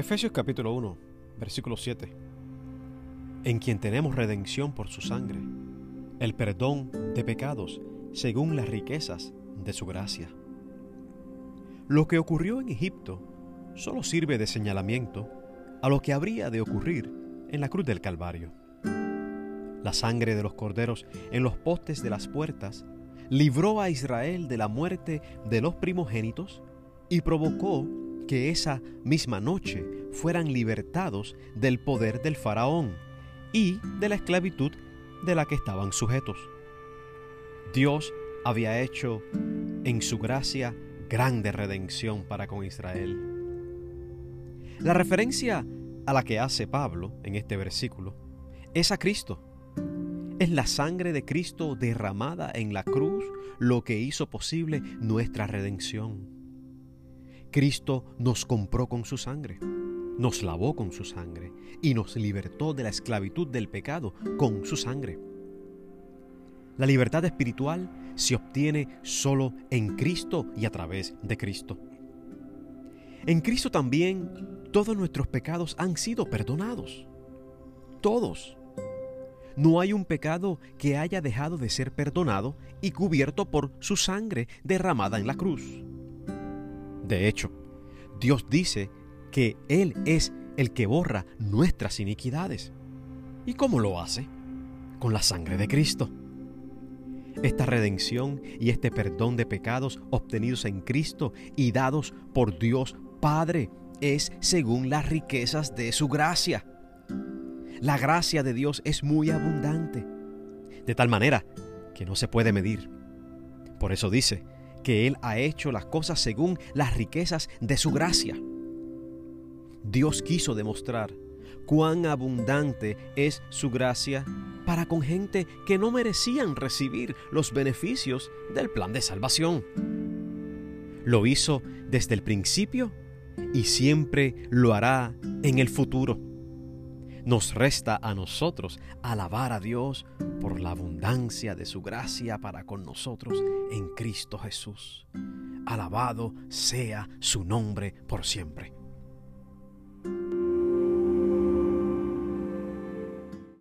Efesios capítulo 1, versículo 7. En quien tenemos redención por su sangre, el perdón de pecados según las riquezas de su gracia. Lo que ocurrió en Egipto solo sirve de señalamiento a lo que habría de ocurrir en la cruz del Calvario. La sangre de los corderos en los postes de las puertas libró a Israel de la muerte de los primogénitos y provocó que esa misma noche fueran libertados del poder del faraón y de la esclavitud de la que estaban sujetos. Dios había hecho en su gracia grande redención para con Israel. La referencia a la que hace Pablo en este versículo es a Cristo. Es la sangre de Cristo derramada en la cruz lo que hizo posible nuestra redención. Cristo nos compró con su sangre, nos lavó con su sangre y nos libertó de la esclavitud del pecado con su sangre. La libertad espiritual se obtiene solo en Cristo y a través de Cristo. En Cristo también todos nuestros pecados han sido perdonados. Todos. No hay un pecado que haya dejado de ser perdonado y cubierto por su sangre derramada en la cruz. De hecho, Dios dice que Él es el que borra nuestras iniquidades. ¿Y cómo lo hace? Con la sangre de Cristo. Esta redención y este perdón de pecados obtenidos en Cristo y dados por Dios Padre es según las riquezas de su gracia. La gracia de Dios es muy abundante, de tal manera que no se puede medir. Por eso dice, que Él ha hecho las cosas según las riquezas de su gracia. Dios quiso demostrar cuán abundante es su gracia para con gente que no merecían recibir los beneficios del plan de salvación. Lo hizo desde el principio y siempre lo hará en el futuro. Nos resta a nosotros alabar a Dios por la abundancia de su gracia para con nosotros en Cristo Jesús. Alabado sea su nombre por siempre.